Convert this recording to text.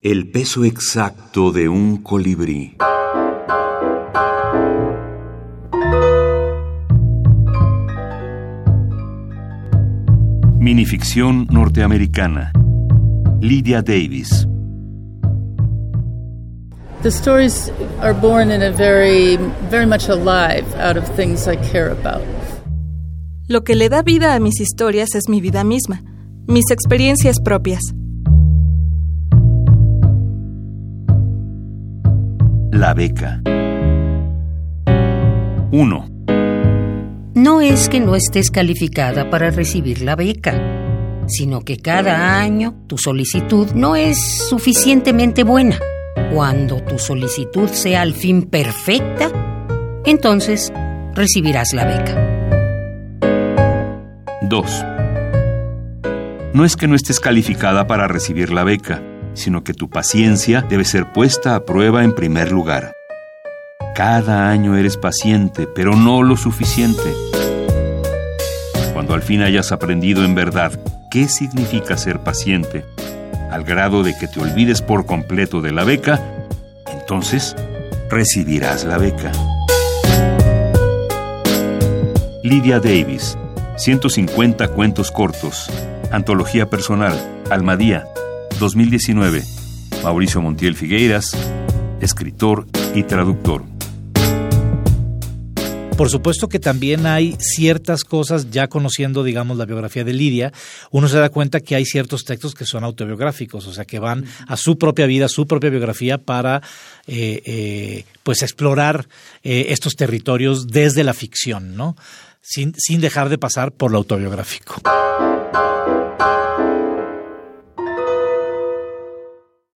El peso exacto de un colibrí. Minificción norteamericana. Lydia Davis. The stories are born in a very, very much alive out of things I care about. Lo que le da vida a mis historias es mi vida misma, mis experiencias propias. La beca. 1. No es que no estés calificada para recibir la beca, sino que cada año tu solicitud no es suficientemente buena. Cuando tu solicitud sea al fin perfecta, entonces recibirás la beca. 2. No es que no estés calificada para recibir la beca, sino que tu paciencia debe ser puesta a prueba en primer lugar. Cada año eres paciente, pero no lo suficiente. Cuando al fin hayas aprendido en verdad qué significa ser paciente, al grado de que te olvides por completo de la beca, entonces recibirás la beca. Lydia Davis, 150 cuentos cortos, Antología Personal, Almadía, 2019. Mauricio Montiel Figueiras, escritor y traductor. Por supuesto que también hay ciertas cosas, ya conociendo, digamos, la biografía de Lidia, uno se da cuenta que hay ciertos textos que son autobiográficos, o sea, que van a su propia vida, su propia biografía para, eh, eh, pues, explorar eh, estos territorios desde la ficción, ¿no? Sin, sin dejar de pasar por lo autobiográfico.